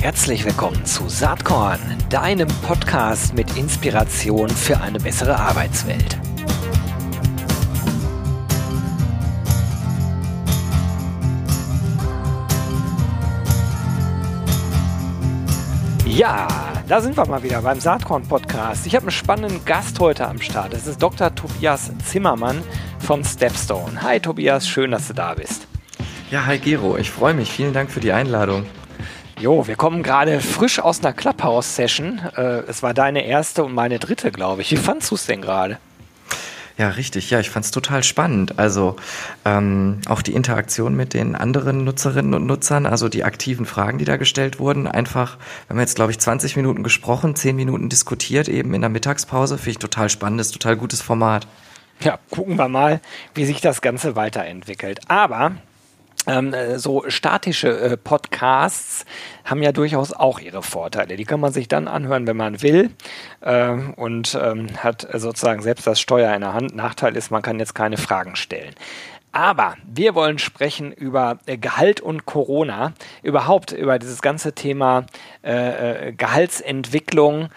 Herzlich willkommen zu Saatkorn, deinem Podcast mit Inspiration für eine bessere Arbeitswelt. Ja, da sind wir mal wieder beim Saatkorn Podcast. Ich habe einen spannenden Gast heute am Start. Es ist Dr. Tobias Zimmermann von Stepstone. Hi Tobias, schön, dass du da bist. Ja, hi Gero, ich freue mich. Vielen Dank für die Einladung. Jo, wir kommen gerade frisch aus einer Clubhouse-Session. Äh, es war deine erste und meine dritte, glaube ich. Wie fandst du es denn gerade? Ja, richtig. Ja, ich fand es total spannend. Also ähm, auch die Interaktion mit den anderen Nutzerinnen und Nutzern, also die aktiven Fragen, die da gestellt wurden. Einfach, wir haben jetzt, glaube ich, 20 Minuten gesprochen, 10 Minuten diskutiert, eben in der Mittagspause. Finde ich total spannendes, total gutes Format. Ja, gucken wir mal, wie sich das Ganze weiterentwickelt. Aber ähm, äh, so statische äh, Podcasts haben ja durchaus auch ihre Vorteile. Die kann man sich dann anhören, wenn man will ähm, und ähm, hat sozusagen selbst das Steuer in der Hand. Nachteil ist, man kann jetzt keine Fragen stellen. Aber wir wollen sprechen über äh, Gehalt und Corona, überhaupt über dieses ganze Thema äh, äh Gehaltsentwicklung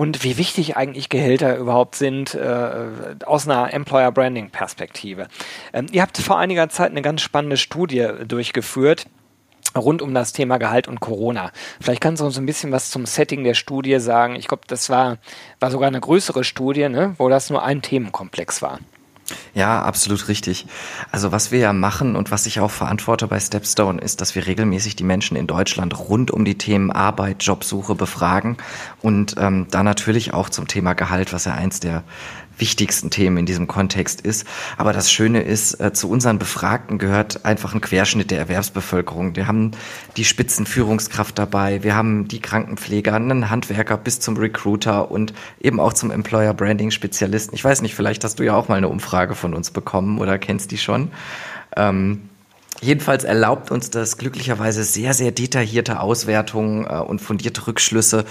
und wie wichtig eigentlich Gehälter überhaupt sind äh, aus einer Employer Branding Perspektive. Ähm, ihr habt vor einiger Zeit eine ganz spannende Studie durchgeführt rund um das Thema Gehalt und Corona. Vielleicht kannst du uns ein bisschen was zum Setting der Studie sagen. Ich glaube, das war, war sogar eine größere Studie, ne, wo das nur ein Themenkomplex war. Ja, absolut richtig. Also was wir ja machen und was ich auch verantworte bei Stepstone ist, dass wir regelmäßig die Menschen in Deutschland rund um die Themen Arbeit, Jobsuche befragen und ähm, da natürlich auch zum Thema Gehalt, was ja eins der wichtigsten Themen in diesem Kontext ist. Aber das Schöne ist, äh, zu unseren Befragten gehört einfach ein Querschnitt der Erwerbsbevölkerung. Wir haben die Spitzenführungskraft dabei, wir haben die Krankenpfleger, einen Handwerker bis zum Recruiter und eben auch zum Employer Branding Spezialisten. Ich weiß nicht, vielleicht hast du ja auch mal eine Umfrage von uns bekommen oder kennst die schon. Ähm, Jedenfalls erlaubt uns das glücklicherweise sehr, sehr detaillierte Auswertungen äh, und fundierte Rückschlüsse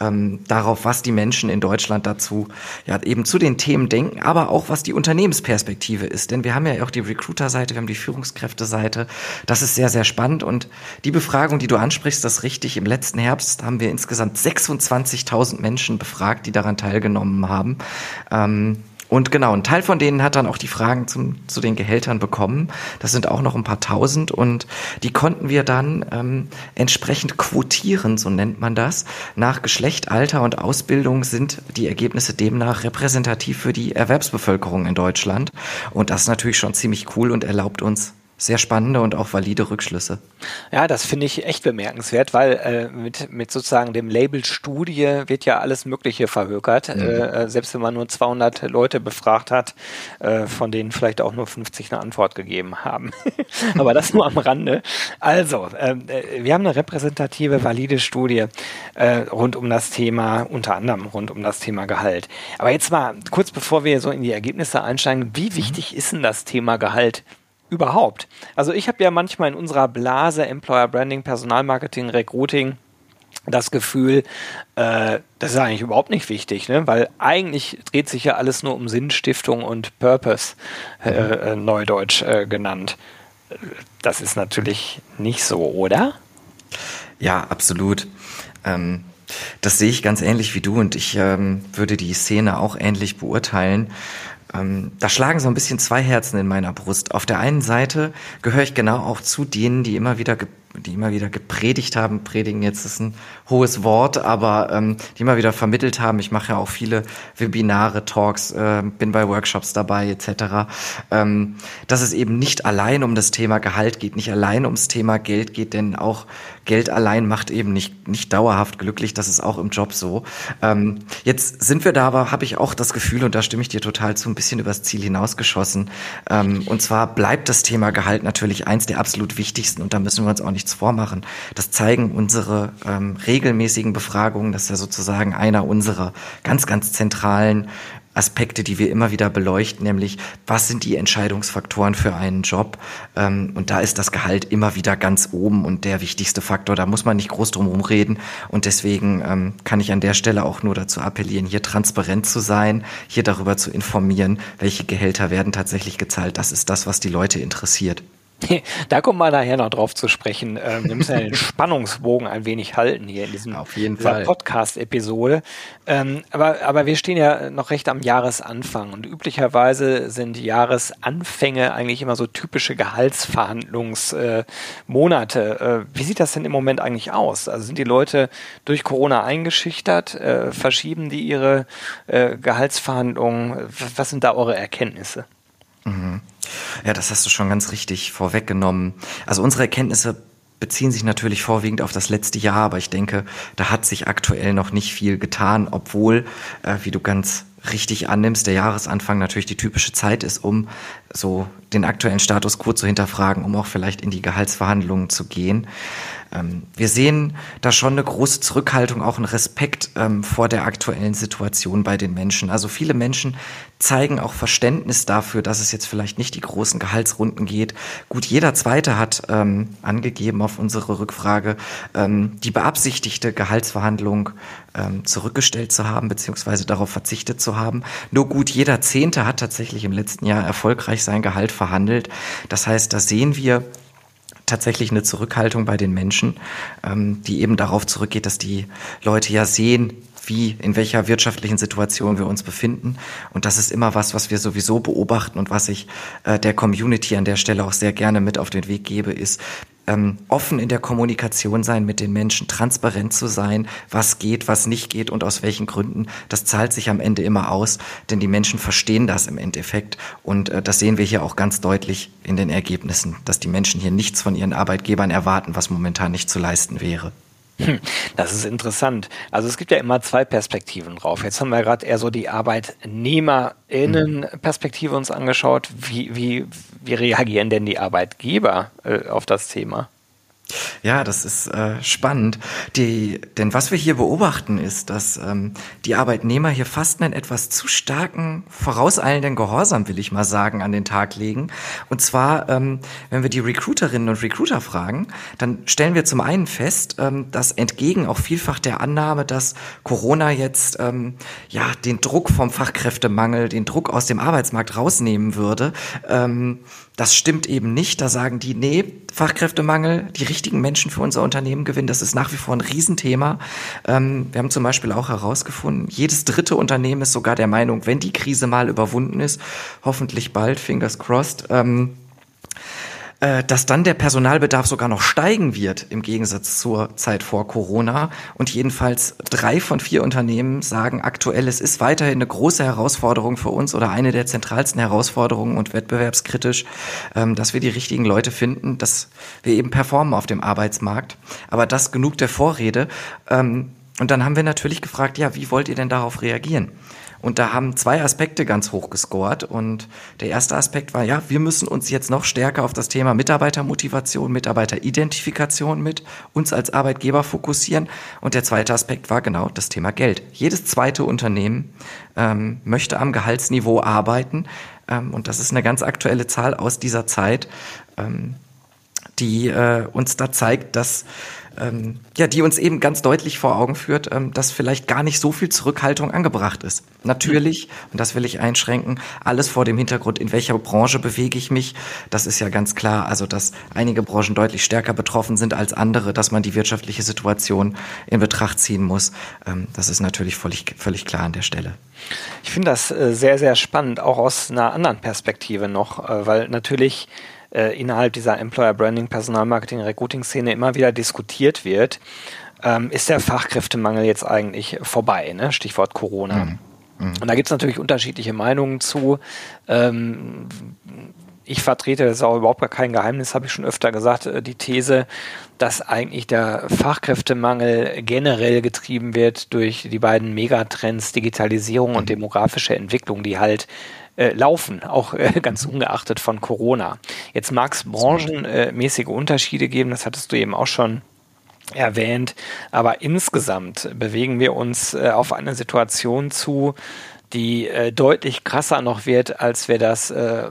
ähm, darauf, was die Menschen in Deutschland dazu ja eben zu den Themen denken, aber auch was die Unternehmensperspektive ist. Denn wir haben ja auch die Recruiter-Seite, wir haben die Führungskräfte-Seite. Das ist sehr, sehr spannend. Und die Befragung, die du ansprichst, das richtig. Im letzten Herbst haben wir insgesamt 26.000 Menschen befragt, die daran teilgenommen haben. Ähm, und genau, ein Teil von denen hat dann auch die Fragen zum, zu den Gehältern bekommen. Das sind auch noch ein paar tausend und die konnten wir dann ähm, entsprechend quotieren, so nennt man das. Nach Geschlecht, Alter und Ausbildung sind die Ergebnisse demnach repräsentativ für die Erwerbsbevölkerung in Deutschland. Und das ist natürlich schon ziemlich cool und erlaubt uns sehr spannende und auch valide Rückschlüsse. Ja, das finde ich echt bemerkenswert, weil äh, mit, mit sozusagen dem Label Studie wird ja alles Mögliche verhökert. Mhm. Äh, selbst wenn man nur 200 Leute befragt hat, äh, von denen vielleicht auch nur 50 eine Antwort gegeben haben. Aber das nur am Rande. Also, ähm, äh, wir haben eine repräsentative, valide Studie äh, rund um das Thema, unter anderem rund um das Thema Gehalt. Aber jetzt mal kurz bevor wir so in die Ergebnisse einsteigen, wie mhm. wichtig mhm. ist denn das Thema Gehalt überhaupt. Also ich habe ja manchmal in unserer Blase Employer Branding, Personalmarketing, Recruiting das Gefühl, äh, das ist eigentlich überhaupt nicht wichtig, ne? weil eigentlich dreht sich ja alles nur um Sinnstiftung und Purpose, äh, äh, neudeutsch äh, genannt. Das ist natürlich nicht so, oder? Ja, absolut. Ähm, das sehe ich ganz ähnlich wie du und ich ähm, würde die Szene auch ähnlich beurteilen. Ähm, da schlagen so ein bisschen zwei Herzen in meiner Brust. Auf der einen Seite gehöre ich genau auch zu denen, die immer wieder die immer wieder gepredigt haben, predigen jetzt ist ein hohes Wort, aber ähm, die immer wieder vermittelt haben. Ich mache ja auch viele Webinare, Talks, äh, bin bei Workshops dabei etc. Ähm, dass es eben nicht allein um das Thema Gehalt geht, nicht allein ums Thema Geld geht, denn auch Geld allein macht eben nicht, nicht dauerhaft glücklich, das ist auch im Job so. Ähm, jetzt sind wir da aber, habe ich auch das Gefühl, und da stimme ich dir total zu, ein bisschen übers Ziel hinausgeschossen. Ähm, und zwar bleibt das Thema Gehalt natürlich eins der absolut wichtigsten und da müssen wir uns auch nicht nichts vormachen. Das zeigen unsere ähm, regelmäßigen Befragungen. Das ist ja sozusagen einer unserer ganz, ganz zentralen Aspekte, die wir immer wieder beleuchten, nämlich was sind die Entscheidungsfaktoren für einen Job? Ähm, und da ist das Gehalt immer wieder ganz oben und der wichtigste Faktor. Da muss man nicht groß drum reden. Und deswegen ähm, kann ich an der Stelle auch nur dazu appellieren, hier transparent zu sein, hier darüber zu informieren, welche Gehälter werden tatsächlich gezahlt. Das ist das, was die Leute interessiert. Da kommen wir nachher noch drauf zu sprechen. Ähm, wir müssen ja den Spannungsbogen ein wenig halten hier in diesem Podcast-Episode. Ähm, aber, aber wir stehen ja noch recht am Jahresanfang und üblicherweise sind Jahresanfänge eigentlich immer so typische Gehaltsverhandlungsmonate. Äh, wie sieht das denn im Moment eigentlich aus? Also sind die Leute durch Corona eingeschüchtert? Äh, verschieben die ihre äh, Gehaltsverhandlungen? Was sind da eure Erkenntnisse? Mhm. Ja, das hast du schon ganz richtig vorweggenommen. Also unsere Erkenntnisse beziehen sich natürlich vorwiegend auf das letzte Jahr, aber ich denke, da hat sich aktuell noch nicht viel getan, obwohl, äh, wie du ganz richtig annimmst, der Jahresanfang natürlich die typische Zeit ist, um so den aktuellen Status quo zu hinterfragen, um auch vielleicht in die Gehaltsverhandlungen zu gehen. Ähm, wir sehen da schon eine große Zurückhaltung, auch einen Respekt ähm, vor der aktuellen Situation bei den Menschen. Also viele Menschen zeigen auch Verständnis dafür, dass es jetzt vielleicht nicht die großen Gehaltsrunden geht. Gut, jeder Zweite hat ähm, angegeben auf unsere Rückfrage, ähm, die beabsichtigte Gehaltsverhandlung ähm, zurückgestellt zu haben, beziehungsweise darauf verzichtet zu haben. Nur gut, jeder Zehnte hat tatsächlich im letzten Jahr erfolgreich sein Gehalt verhandelt. Das heißt, da sehen wir, tatsächlich eine Zurückhaltung bei den Menschen, ähm, die eben darauf zurückgeht, dass die Leute ja sehen, wie, in welcher wirtschaftlichen Situation wir uns befinden. Und das ist immer was, was wir sowieso beobachten und was ich äh, der Community an der Stelle auch sehr gerne mit auf den Weg gebe, ist, ähm, offen in der Kommunikation sein mit den Menschen, transparent zu sein, was geht, was nicht geht und aus welchen Gründen. Das zahlt sich am Ende immer aus, denn die Menschen verstehen das im Endeffekt. Und äh, das sehen wir hier auch ganz deutlich in den Ergebnissen, dass die Menschen hier nichts von ihren Arbeitgebern erwarten, was momentan nicht zu leisten wäre. Hm, das ist interessant. Also es gibt ja immer zwei Perspektiven drauf. Jetzt haben wir gerade eher so die ArbeitnehmerInnen-Perspektive uns angeschaut. Wie, wie, wie reagieren denn die Arbeitgeber äh, auf das Thema? Ja, das ist äh, spannend. Die, denn was wir hier beobachten, ist, dass ähm, die Arbeitnehmer hier fast einen etwas zu starken, vorauseilenden Gehorsam, will ich mal sagen, an den Tag legen. Und zwar, ähm, wenn wir die Recruiterinnen und Recruiter fragen, dann stellen wir zum einen fest, ähm, dass entgegen auch vielfach der Annahme, dass Corona jetzt ähm, ja den Druck vom Fachkräftemangel, den Druck aus dem Arbeitsmarkt rausnehmen würde, ähm, das stimmt eben nicht. Da sagen die, nee, Fachkräftemangel, die richtigen Menschen für unser Unternehmen gewinnen, das ist nach wie vor ein Riesenthema. Ähm, wir haben zum Beispiel auch herausgefunden, jedes dritte Unternehmen ist sogar der Meinung, wenn die Krise mal überwunden ist, hoffentlich bald, fingers crossed, ähm, äh, dass dann der Personalbedarf sogar noch steigen wird im Gegensatz zur Zeit vor Corona. Und jedenfalls drei von vier Unternehmen sagen aktuell, es ist weiterhin eine große Herausforderung für uns oder eine der zentralsten Herausforderungen und wettbewerbskritisch, ähm, dass wir die richtigen Leute finden, dass wir eben performen auf dem Arbeitsmarkt. Aber das genug der Vorrede. Ähm, und dann haben wir natürlich gefragt, ja, wie wollt ihr denn darauf reagieren? Und da haben zwei Aspekte ganz hoch gescored. Und der erste Aspekt war, ja, wir müssen uns jetzt noch stärker auf das Thema Mitarbeitermotivation, Mitarbeiteridentifikation mit uns als Arbeitgeber fokussieren. Und der zweite Aspekt war genau das Thema Geld. Jedes zweite Unternehmen ähm, möchte am Gehaltsniveau arbeiten. Ähm, und das ist eine ganz aktuelle Zahl aus dieser Zeit, ähm, die äh, uns da zeigt, dass ähm, ja, die uns eben ganz deutlich vor Augen führt, ähm, dass vielleicht gar nicht so viel Zurückhaltung angebracht ist. Natürlich, und das will ich einschränken, alles vor dem Hintergrund, in welcher Branche bewege ich mich. Das ist ja ganz klar, also dass einige Branchen deutlich stärker betroffen sind als andere, dass man die wirtschaftliche Situation in Betracht ziehen muss. Ähm, das ist natürlich völlig, völlig klar an der Stelle. Ich finde das äh, sehr, sehr spannend, auch aus einer anderen Perspektive noch, äh, weil natürlich äh, innerhalb dieser Employer Branding, Personalmarketing, Recruiting-Szene immer wieder diskutiert wird. Ähm, ist der Fachkräftemangel jetzt eigentlich vorbei? Ne? Stichwort Corona. Mhm. Mhm. Und da gibt es natürlich unterschiedliche Meinungen zu. Ähm, ich vertrete, das ist auch überhaupt gar kein Geheimnis, habe ich schon öfter gesagt, äh, die These, dass eigentlich der Fachkräftemangel generell getrieben wird durch die beiden Megatrends Digitalisierung und mhm. demografische Entwicklung, die halt äh, laufen, auch äh, ganz ungeachtet von Corona. Jetzt mag es branchenmäßige Unterschiede geben, das hattest du eben auch schon erwähnt, aber insgesamt bewegen wir uns äh, auf eine Situation zu, die äh, deutlich krasser noch wird, als wir das äh,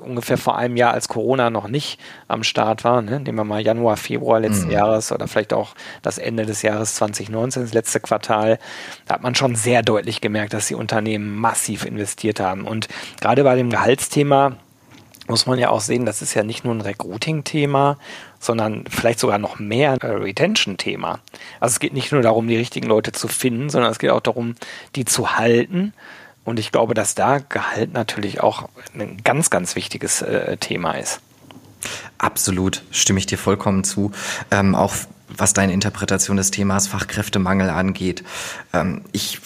ungefähr vor einem Jahr, als Corona noch nicht am Start war. Ne? Nehmen wir mal Januar, Februar letzten mhm. Jahres oder vielleicht auch das Ende des Jahres 2019, das letzte Quartal. Da hat man schon sehr deutlich gemerkt, dass die Unternehmen massiv investiert haben. Und gerade bei dem Gehaltsthema muss man ja auch sehen, das ist ja nicht nur ein Recruiting-Thema, sondern vielleicht sogar noch mehr ein Retention-Thema. Also es geht nicht nur darum, die richtigen Leute zu finden, sondern es geht auch darum, die zu halten. Und ich glaube, dass da Gehalt natürlich auch ein ganz, ganz wichtiges äh, Thema ist. Absolut, stimme ich dir vollkommen zu. Ähm, auch was deine Interpretation des Themas Fachkräftemangel angeht. Ähm, ich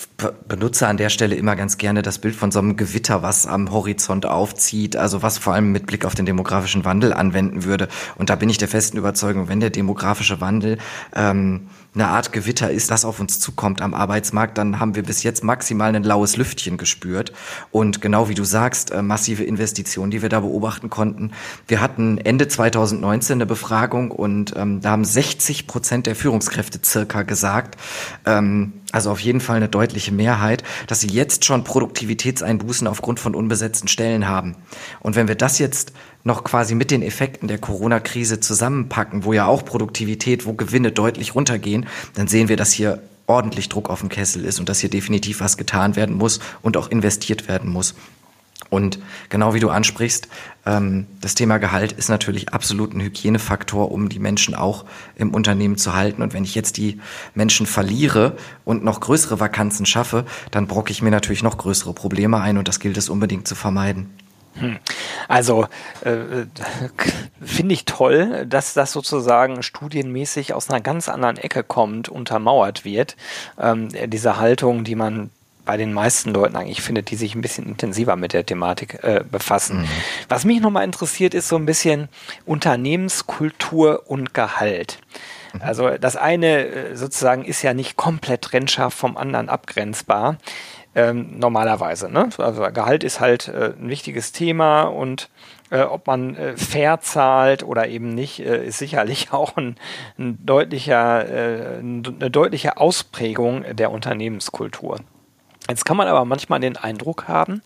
benutze an der Stelle immer ganz gerne das Bild von so einem Gewitter, was am Horizont aufzieht, also was vor allem mit Blick auf den demografischen Wandel anwenden würde. Und da bin ich der festen Überzeugung, wenn der demografische Wandel ähm, eine Art Gewitter ist, das auf uns zukommt am Arbeitsmarkt, dann haben wir bis jetzt maximal ein laues Lüftchen gespürt. Und genau wie du sagst, äh, massive Investitionen, die wir da beobachten konnten. Wir hatten Ende 2019 eine Befragung und ähm, da haben 60 Prozent der Führungskräfte circa gesagt, ähm, also auf jeden Fall eine deutliche Mehrheit, dass sie jetzt schon Produktivitätseinbußen aufgrund von unbesetzten Stellen haben. Und wenn wir das jetzt noch quasi mit den Effekten der Corona-Krise zusammenpacken, wo ja auch Produktivität, wo Gewinne deutlich runtergehen, dann sehen wir, dass hier ordentlich Druck auf dem Kessel ist und dass hier definitiv was getan werden muss und auch investiert werden muss. Und genau wie du ansprichst, ähm, das Thema Gehalt ist natürlich absolut ein Hygienefaktor, um die Menschen auch im Unternehmen zu halten. Und wenn ich jetzt die Menschen verliere und noch größere Vakanzen schaffe, dann brocke ich mir natürlich noch größere Probleme ein und das gilt es unbedingt zu vermeiden. Hm. Also äh, finde ich toll, dass das sozusagen studienmäßig aus einer ganz anderen Ecke kommt, untermauert wird. Ähm, diese Haltung, die man bei den meisten Leuten eigentlich findet, die sich ein bisschen intensiver mit der Thematik äh, befassen. Mhm. Was mich nochmal interessiert, ist so ein bisschen Unternehmenskultur und Gehalt. Mhm. Also das eine äh, sozusagen ist ja nicht komplett trennscharf vom anderen abgrenzbar. Ähm, normalerweise. Ne? Also Gehalt ist halt äh, ein wichtiges Thema und äh, ob man äh, fair zahlt oder eben nicht, äh, ist sicherlich auch ein, ein deutlicher, äh, eine deutliche Ausprägung der Unternehmenskultur. Jetzt kann man aber manchmal den Eindruck haben,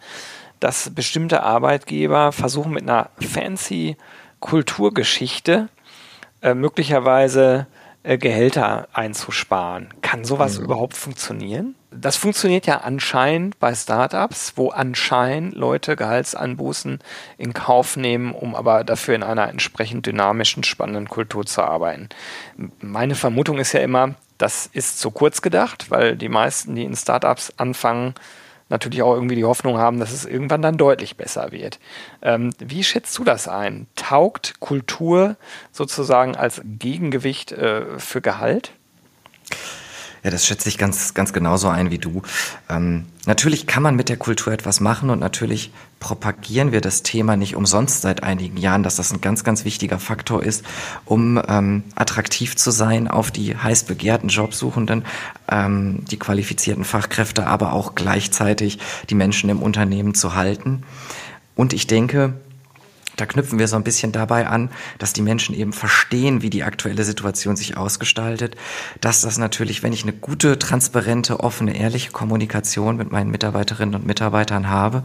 dass bestimmte Arbeitgeber versuchen mit einer fancy Kulturgeschichte äh, möglicherweise äh, Gehälter einzusparen. Kann sowas mhm. überhaupt funktionieren? Das funktioniert ja anscheinend bei Startups, wo anscheinend Leute Gehaltsanbußen in Kauf nehmen, um aber dafür in einer entsprechend dynamischen, spannenden Kultur zu arbeiten. Meine Vermutung ist ja immer, das ist zu kurz gedacht, weil die meisten, die in Startups anfangen, natürlich auch irgendwie die Hoffnung haben, dass es irgendwann dann deutlich besser wird. Ähm, wie schätzt du das ein? Taugt Kultur sozusagen als Gegengewicht äh, für Gehalt? Ja, das schätze ich ganz, ganz genauso ein wie du. Ähm, natürlich kann man mit der Kultur etwas machen und natürlich propagieren wir das Thema nicht umsonst seit einigen Jahren, dass das ein ganz, ganz wichtiger Faktor ist, um ähm, attraktiv zu sein auf die heiß begehrten Jobsuchenden, ähm, die qualifizierten Fachkräfte, aber auch gleichzeitig die Menschen im Unternehmen zu halten. Und ich denke, da knüpfen wir so ein bisschen dabei an, dass die Menschen eben verstehen, wie die aktuelle Situation sich ausgestaltet, dass das natürlich, wenn ich eine gute, transparente, offene, ehrliche Kommunikation mit meinen Mitarbeiterinnen und Mitarbeitern habe,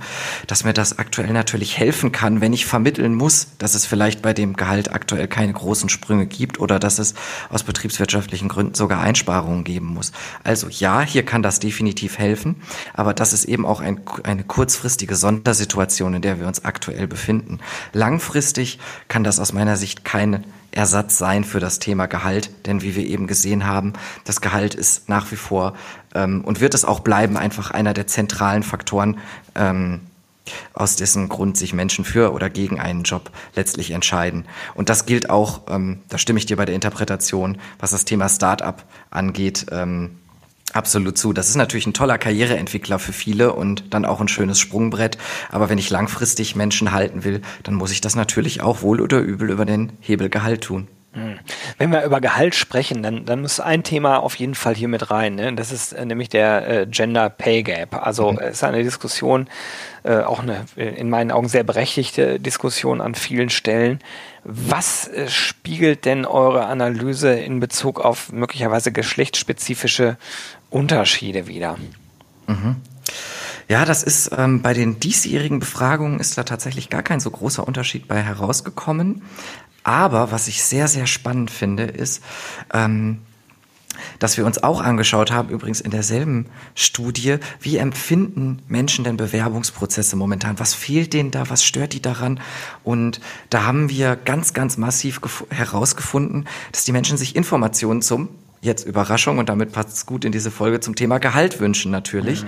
dass mir das aktuell natürlich helfen kann, wenn ich vermitteln muss, dass es vielleicht bei dem Gehalt aktuell keine großen Sprünge gibt oder dass es aus betriebswirtschaftlichen Gründen sogar Einsparungen geben muss. Also ja, hier kann das definitiv helfen, aber das ist eben auch ein, eine kurzfristige Sondersituation, in der wir uns aktuell befinden Langfristig kann das aus meiner Sicht kein Ersatz sein für das Thema Gehalt, denn wie wir eben gesehen haben, das Gehalt ist nach wie vor ähm, und wird es auch bleiben einfach einer der zentralen Faktoren, ähm, aus dessen Grund sich Menschen für oder gegen einen Job letztlich entscheiden. Und das gilt auch, ähm, da stimme ich dir bei der Interpretation, was das Thema Start-up angeht. Ähm, Absolut zu. Das ist natürlich ein toller Karriereentwickler für viele und dann auch ein schönes Sprungbrett. Aber wenn ich langfristig Menschen halten will, dann muss ich das natürlich auch wohl oder übel über den Hebelgehalt tun. Hm. Wenn wir über Gehalt sprechen, dann, dann muss ein Thema auf jeden Fall hier mit rein. Ne? Das ist äh, nämlich der äh, Gender Pay Gap. Also mhm. es ist eine Diskussion, äh, auch eine äh, in meinen Augen sehr berechtigte Diskussion an vielen Stellen. Was äh, spiegelt denn eure Analyse in Bezug auf möglicherweise geschlechtsspezifische Unterschiede wieder? Mhm. Ja, das ist ähm, bei den diesjährigen Befragungen ist da tatsächlich gar kein so großer Unterschied bei herausgekommen. Aber was ich sehr, sehr spannend finde, ist, ähm, dass wir uns auch angeschaut haben, übrigens in derselben Studie, wie empfinden Menschen denn Bewerbungsprozesse momentan? Was fehlt denen da? Was stört die daran? Und da haben wir ganz, ganz massiv herausgefunden, dass die Menschen sich Informationen zum jetzt Überraschung und damit passt es gut in diese Folge zum Thema Gehalt wünschen natürlich. Mhm.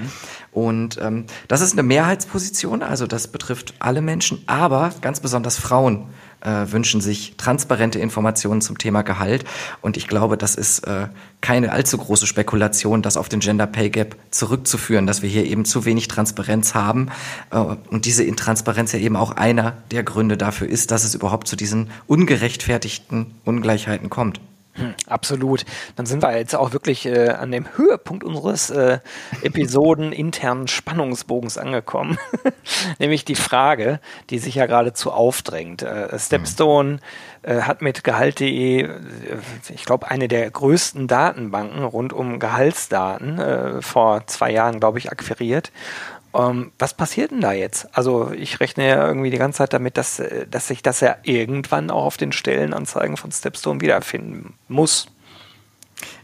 Und ähm, das ist eine Mehrheitsposition, also das betrifft alle Menschen, aber ganz besonders Frauen äh, wünschen sich transparente Informationen zum Thema Gehalt. Und ich glaube, das ist äh, keine allzu große Spekulation, das auf den Gender Pay Gap zurückzuführen, dass wir hier eben zu wenig Transparenz haben. Äh, und diese Intransparenz ja eben auch einer der Gründe dafür ist, dass es überhaupt zu diesen ungerechtfertigten Ungleichheiten kommt. Hm, absolut. Dann sind wir jetzt auch wirklich äh, an dem Höhepunkt unseres äh, Episoden internen Spannungsbogens angekommen. Nämlich die Frage, die sich ja geradezu aufdrängt. Äh, Stepstone äh, hat mit Gehalt.de, äh, ich glaube, eine der größten Datenbanken rund um Gehaltsdaten äh, vor zwei Jahren, glaube ich, akquiriert ähm, was passiert denn da jetzt? Also ich rechne ja irgendwie die ganze Zeit damit, dass, äh, dass sich das ja irgendwann auch auf den Stellenanzeigen von Stepstone wiederfinden muss.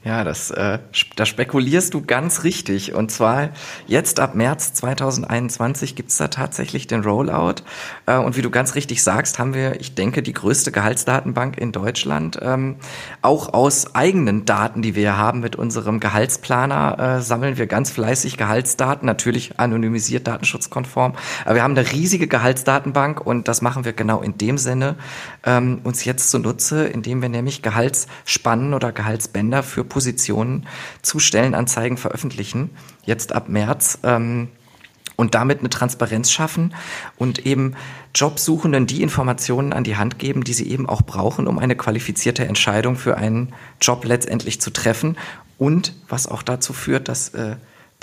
Ja, das, äh, da spekulierst du ganz richtig. Und zwar jetzt ab März 2021 gibt's da tatsächlich den Rollout. Äh, und wie du ganz richtig sagst, haben wir, ich denke, die größte Gehaltsdatenbank in Deutschland. Ähm, auch aus eigenen Daten, die wir haben mit unserem Gehaltsplaner, äh, sammeln wir ganz fleißig Gehaltsdaten, natürlich anonymisiert, datenschutzkonform. Aber wir haben eine riesige Gehaltsdatenbank und das machen wir genau in dem Sinne ähm, uns jetzt zunutze, indem wir nämlich Gehaltsspannen oder Gehaltsbänder für Positionen zu Stellenanzeigen veröffentlichen, jetzt ab März. Ähm, und damit eine Transparenz schaffen und eben Jobsuchenden die Informationen an die Hand geben, die sie eben auch brauchen, um eine qualifizierte Entscheidung für einen Job letztendlich zu treffen und was auch dazu führt, dass äh,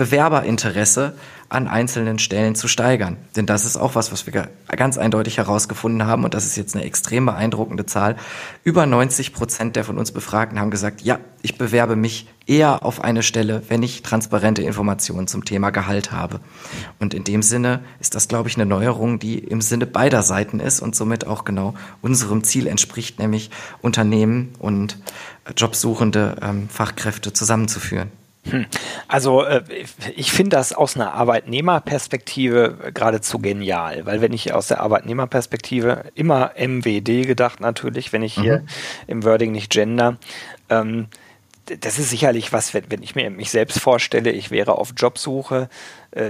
Bewerberinteresse an einzelnen Stellen zu steigern. Denn das ist auch was, was wir ganz eindeutig herausgefunden haben und das ist jetzt eine extrem beeindruckende Zahl. Über 90 Prozent der von uns Befragten haben gesagt, ja, ich bewerbe mich eher auf eine Stelle, wenn ich transparente Informationen zum Thema Gehalt habe. Und in dem Sinne ist das, glaube ich, eine Neuerung, die im Sinne beider Seiten ist und somit auch genau unserem Ziel entspricht, nämlich Unternehmen und Jobsuchende ähm, Fachkräfte zusammenzuführen. Hm. Also äh, ich finde das aus einer Arbeitnehmerperspektive geradezu genial, weil wenn ich aus der Arbeitnehmerperspektive immer MWD gedacht natürlich, wenn ich hier mhm. im Wording nicht gender, ähm, das ist sicherlich was, wenn, wenn ich mir mich selbst vorstelle, ich wäre auf Jobsuche, äh,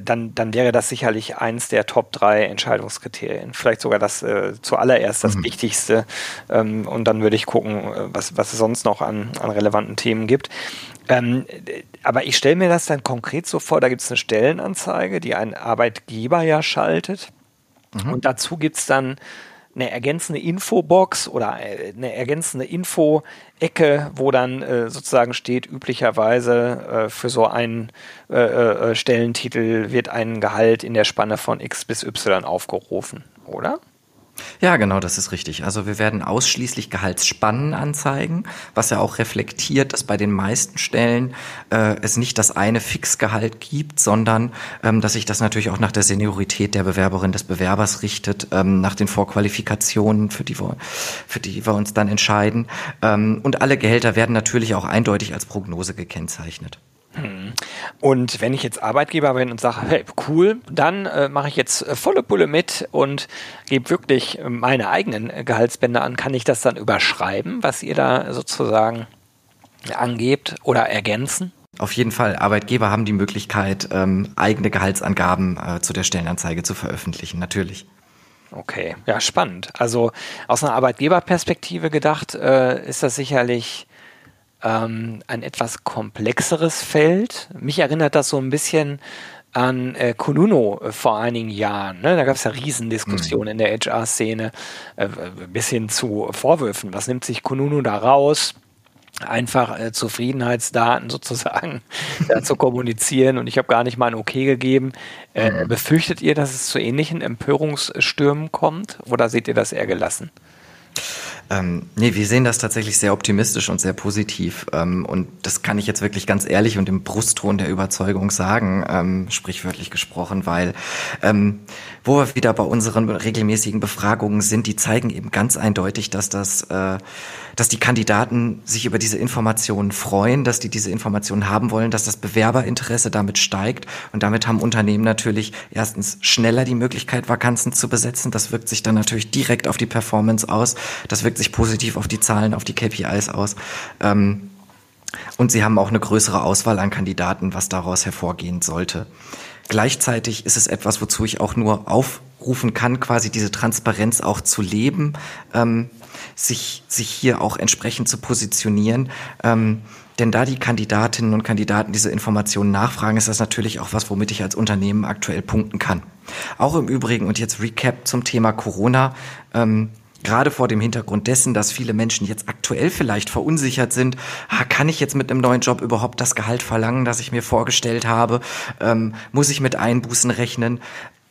dann, dann wäre das sicherlich eins der Top drei Entscheidungskriterien. Vielleicht sogar das äh, zuallererst das mhm. Wichtigste. Ähm, und dann würde ich gucken, äh, was, was es sonst noch an, an relevanten Themen gibt. Ähm, aber ich stelle mir das dann konkret so vor, da gibt es eine Stellenanzeige, die ein Arbeitgeber ja schaltet. Mhm. Und dazu gibt es dann eine ergänzende Infobox oder äh, eine ergänzende Info-Ecke, wo dann äh, sozusagen steht, üblicherweise äh, für so einen äh, äh, Stellentitel wird ein Gehalt in der Spanne von X bis Y aufgerufen, oder? Ja, genau, das ist richtig. Also wir werden ausschließlich Gehaltsspannen anzeigen, was ja auch reflektiert, dass bei den meisten Stellen äh, es nicht das eine Fixgehalt gibt, sondern ähm, dass sich das natürlich auch nach der Seniorität der Bewerberin des Bewerbers richtet, ähm, nach den Vorqualifikationen, für die wir, für die wir uns dann entscheiden. Ähm, und alle Gehälter werden natürlich auch eindeutig als Prognose gekennzeichnet. Und wenn ich jetzt Arbeitgeber bin und sage, hey, cool, dann äh, mache ich jetzt äh, volle Pulle mit und gebe wirklich äh, meine eigenen äh, Gehaltsbänder an, kann ich das dann überschreiben, was ihr da sozusagen angebt oder ergänzen? Auf jeden Fall, Arbeitgeber haben die Möglichkeit, ähm, eigene Gehaltsangaben äh, zu der Stellenanzeige zu veröffentlichen, natürlich. Okay, ja, spannend. Also aus einer Arbeitgeberperspektive gedacht, äh, ist das sicherlich ähm, ein etwas komplexeres Feld. Mich erinnert das so ein bisschen an äh, Konuno äh, vor einigen Jahren. Ne? Da gab es ja Riesendiskussionen mhm. in der HR-Szene äh, bis hin zu Vorwürfen. Was nimmt sich Konuno da raus? einfach äh, Zufriedenheitsdaten sozusagen äh, zu kommunizieren und ich habe gar nicht mal ein Okay gegeben. Äh, mhm. Befürchtet ihr, dass es zu ähnlichen Empörungsstürmen kommt oder seht ihr das eher gelassen? Ähm, nee, wir sehen das tatsächlich sehr optimistisch und sehr positiv. Ähm, und das kann ich jetzt wirklich ganz ehrlich und im Brustton der Überzeugung sagen, ähm, sprichwörtlich gesprochen, weil ähm, wo wir wieder bei unseren regelmäßigen Befragungen sind, die zeigen eben ganz eindeutig, dass das, äh, dass die Kandidaten sich über diese Informationen freuen, dass die diese Informationen haben wollen, dass das Bewerberinteresse damit steigt und damit haben Unternehmen natürlich erstens schneller die Möglichkeit, Vakanzen zu besetzen. Das wirkt sich dann natürlich direkt auf die Performance aus. Das wirkt sich positiv auf die Zahlen, auf die KPIs aus. Ähm, und sie haben auch eine größere Auswahl an Kandidaten, was daraus hervorgehen sollte. Gleichzeitig ist es etwas, wozu ich auch nur aufrufen kann, quasi diese Transparenz auch zu leben, ähm, sich, sich hier auch entsprechend zu positionieren. Ähm, denn da die Kandidatinnen und Kandidaten diese Informationen nachfragen, ist das natürlich auch was, womit ich als Unternehmen aktuell punkten kann. Auch im Übrigen, und jetzt Recap zum Thema Corona, ähm, gerade vor dem Hintergrund dessen, dass viele Menschen jetzt aktuell vielleicht verunsichert sind, kann ich jetzt mit einem neuen Job überhaupt das Gehalt verlangen, das ich mir vorgestellt habe? Ähm, muss ich mit Einbußen rechnen?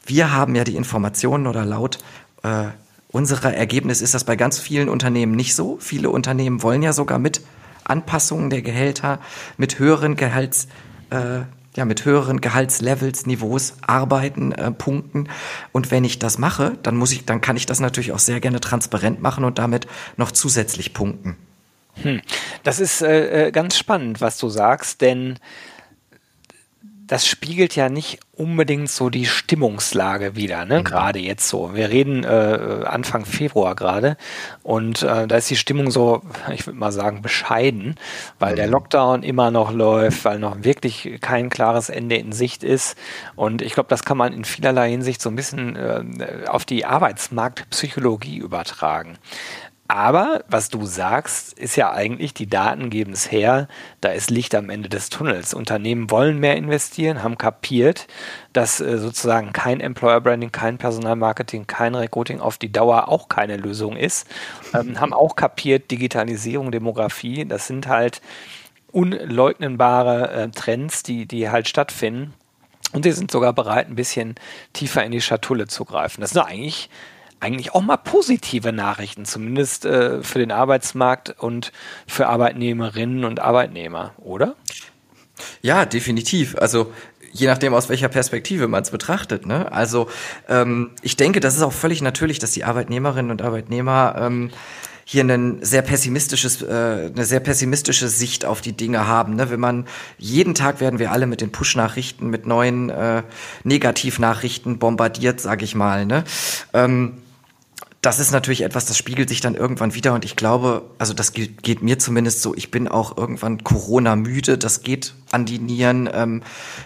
Wir haben ja die Informationen oder laut äh, unserer Ergebnis ist das bei ganz vielen Unternehmen nicht so. Viele Unternehmen wollen ja sogar mit Anpassungen der Gehälter, mit höheren Gehalts äh, ja, mit höheren Gehaltslevels, Niveaus arbeiten, äh, punkten. Und wenn ich das mache, dann muss ich, dann kann ich das natürlich auch sehr gerne transparent machen und damit noch zusätzlich punkten. Hm. Das ist äh, äh ganz spannend, was du sagst, denn das spiegelt ja nicht unbedingt so die Stimmungslage wieder, ne? Mhm. Gerade jetzt so. Wir reden äh, Anfang Februar gerade und äh, da ist die Stimmung so, ich würde mal sagen, bescheiden, weil mhm. der Lockdown immer noch läuft, weil noch wirklich kein klares Ende in Sicht ist. Und ich glaube, das kann man in vielerlei Hinsicht so ein bisschen äh, auf die Arbeitsmarktpsychologie übertragen. Aber was du sagst, ist ja eigentlich, die Daten geben es her, da ist Licht am Ende des Tunnels. Unternehmen wollen mehr investieren, haben kapiert, dass äh, sozusagen kein Employer Branding, kein Personalmarketing, kein Recruiting auf die Dauer auch keine Lösung ist. Ähm, haben auch kapiert, Digitalisierung, Demografie, das sind halt unleugnenbare äh, Trends, die, die halt stattfinden. Und sie sind sogar bereit, ein bisschen tiefer in die Schatulle zu greifen. Das ist eigentlich eigentlich auch mal positive Nachrichten, zumindest äh, für den Arbeitsmarkt und für Arbeitnehmerinnen und Arbeitnehmer, oder? Ja, definitiv. Also je nachdem, aus welcher Perspektive man es betrachtet. Ne? Also ähm, ich denke, das ist auch völlig natürlich, dass die Arbeitnehmerinnen und Arbeitnehmer ähm, hier ein sehr pessimistisches, äh, eine sehr pessimistische Sicht auf die Dinge haben. Ne? Wenn man jeden Tag werden wir alle mit den Push-Nachrichten, mit neuen äh, Negativnachrichten bombardiert, sag ich mal. Ne? Ähm, das ist natürlich etwas, das spiegelt sich dann irgendwann wieder und ich glaube, also das geht, geht mir zumindest so, ich bin auch irgendwann Corona müde, das geht an die Nieren, ähm,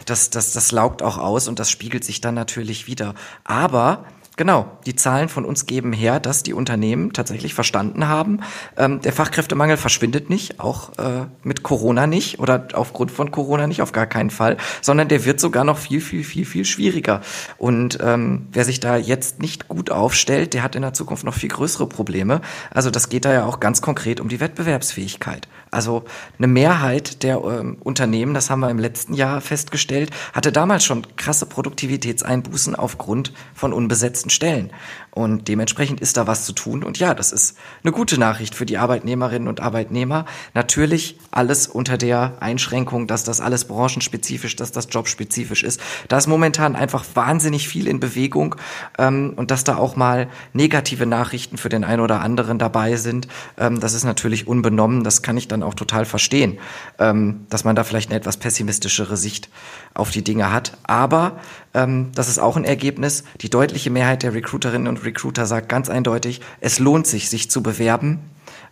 das, das, das laugt auch aus und das spiegelt sich dann natürlich wieder. Aber Genau, die Zahlen von uns geben her, dass die Unternehmen tatsächlich verstanden haben, ähm, der Fachkräftemangel verschwindet nicht, auch äh, mit Corona nicht oder aufgrund von Corona nicht, auf gar keinen Fall, sondern der wird sogar noch viel, viel, viel, viel schwieriger. Und ähm, wer sich da jetzt nicht gut aufstellt, der hat in der Zukunft noch viel größere Probleme. Also das geht da ja auch ganz konkret um die Wettbewerbsfähigkeit. Also eine Mehrheit der ähm, Unternehmen, das haben wir im letzten Jahr festgestellt, hatte damals schon krasse Produktivitätseinbußen aufgrund von unbesetzten besetzten Stellen. Und dementsprechend ist da was zu tun. Und ja, das ist eine gute Nachricht für die Arbeitnehmerinnen und Arbeitnehmer. Natürlich alles unter der Einschränkung, dass das alles branchenspezifisch, dass das jobspezifisch ist. Da ist momentan einfach wahnsinnig viel in Bewegung ähm, und dass da auch mal negative Nachrichten für den einen oder anderen dabei sind, ähm, das ist natürlich unbenommen. Das kann ich dann auch total verstehen, ähm, dass man da vielleicht eine etwas pessimistischere Sicht auf die Dinge hat. Aber ähm, das ist auch ein Ergebnis. Die deutliche Mehrheit der Recruiterinnen und Recruiter sagt ganz eindeutig, es lohnt sich, sich zu bewerben.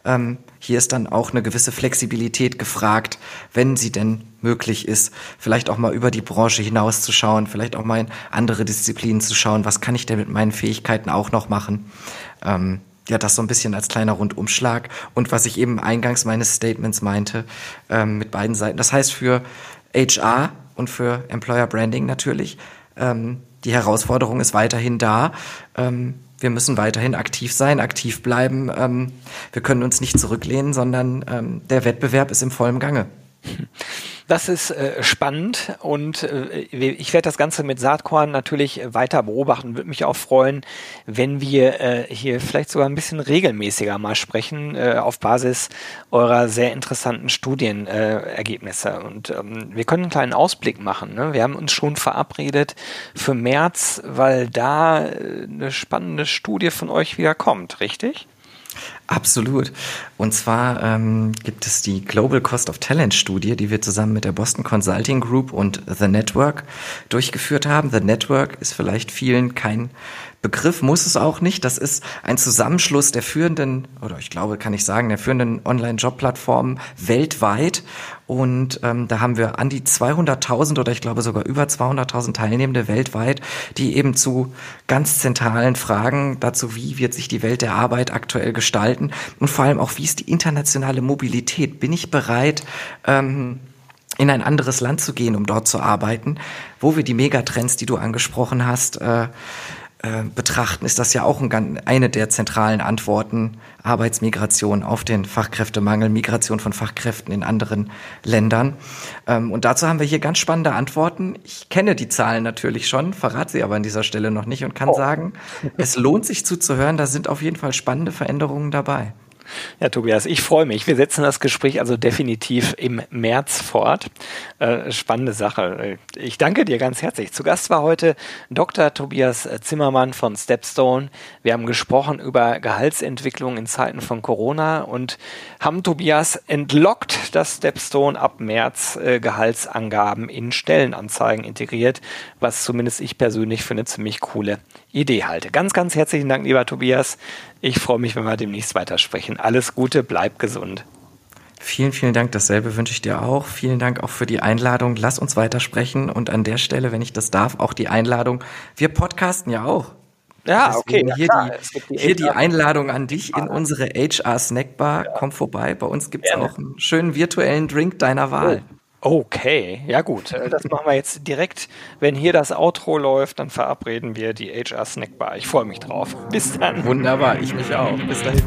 Ähm, hier ist dann auch eine gewisse Flexibilität gefragt, wenn sie denn möglich ist, vielleicht auch mal über die Branche hinaus vielleicht auch mal in andere Disziplinen zu schauen, was kann ich denn mit meinen Fähigkeiten auch noch machen. Ähm, ja, das so ein bisschen als kleiner Rundumschlag. Und was ich eben eingangs meines Statements meinte, ähm, mit beiden Seiten. Das heißt für HR und für Employer Branding natürlich, ähm, die Herausforderung ist weiterhin da. Ähm, wir müssen weiterhin aktiv sein, aktiv bleiben. Ähm, wir können uns nicht zurücklehnen, sondern ähm, der Wettbewerb ist im vollen Gange. Das ist äh, spannend und äh, ich werde das Ganze mit Saatkorn natürlich weiter beobachten. Würde mich auch freuen, wenn wir äh, hier vielleicht sogar ein bisschen regelmäßiger mal sprechen äh, auf Basis eurer sehr interessanten Studienergebnisse. und ähm, wir können einen kleinen Ausblick machen. Ne? Wir haben uns schon verabredet für März, weil da äh, eine spannende Studie von euch wieder kommt, richtig? Absolut. Und zwar ähm, gibt es die Global Cost of Talent Studie, die wir zusammen mit der Boston Consulting Group und The Network durchgeführt haben. The Network ist vielleicht vielen kein Begriff muss es auch nicht. Das ist ein Zusammenschluss der führenden, oder ich glaube, kann ich sagen, der führenden Online-Job-Plattformen weltweit. Und ähm, da haben wir an die 200.000 oder ich glaube sogar über 200.000 Teilnehmende weltweit, die eben zu ganz zentralen Fragen dazu, wie wird sich die Welt der Arbeit aktuell gestalten und vor allem auch, wie ist die internationale Mobilität? Bin ich bereit, ähm, in ein anderes Land zu gehen, um dort zu arbeiten, wo wir die Megatrends, die du angesprochen hast, äh, äh, betrachten, ist das ja auch ein, eine der zentralen Antworten. Arbeitsmigration auf den Fachkräftemangel, Migration von Fachkräften in anderen Ländern. Ähm, und dazu haben wir hier ganz spannende Antworten. Ich kenne die Zahlen natürlich schon, verrate sie aber an dieser Stelle noch nicht und kann oh. sagen, es lohnt sich zuzuhören. Da sind auf jeden Fall spannende Veränderungen dabei. Ja, Tobias, ich freue mich. Wir setzen das Gespräch also definitiv im März fort. Äh, spannende Sache. Ich danke dir ganz herzlich. Zu Gast war heute Dr. Tobias Zimmermann von Stepstone. Wir haben gesprochen über Gehaltsentwicklung in Zeiten von Corona und haben Tobias entlockt, dass Stepstone ab März äh, Gehaltsangaben in Stellenanzeigen integriert, was zumindest ich persönlich für eine ziemlich coole Idee halte. Ganz, ganz herzlichen Dank, lieber Tobias. Ich freue mich, wenn wir demnächst weitersprechen. Alles Gute, bleib gesund. Vielen, vielen Dank. Dasselbe wünsche ich dir auch. Vielen Dank auch für die Einladung. Lass uns weitersprechen. Und an der Stelle, wenn ich das darf, auch die Einladung. Wir podcasten ja auch. Ja, okay. Hier, ja, die, die, hier die Einladung an dich in unsere HR Snackbar. Ja. Komm vorbei. Bei uns gibt es auch einen schönen virtuellen Drink deiner Wahl. Oh. Okay, ja gut. Äh, das machen wir jetzt direkt. Wenn hier das Outro läuft, dann verabreden wir die HR Snackbar. Ich freue mich drauf. Bis dann. Wunderbar, ich mich auch. Bis dahin.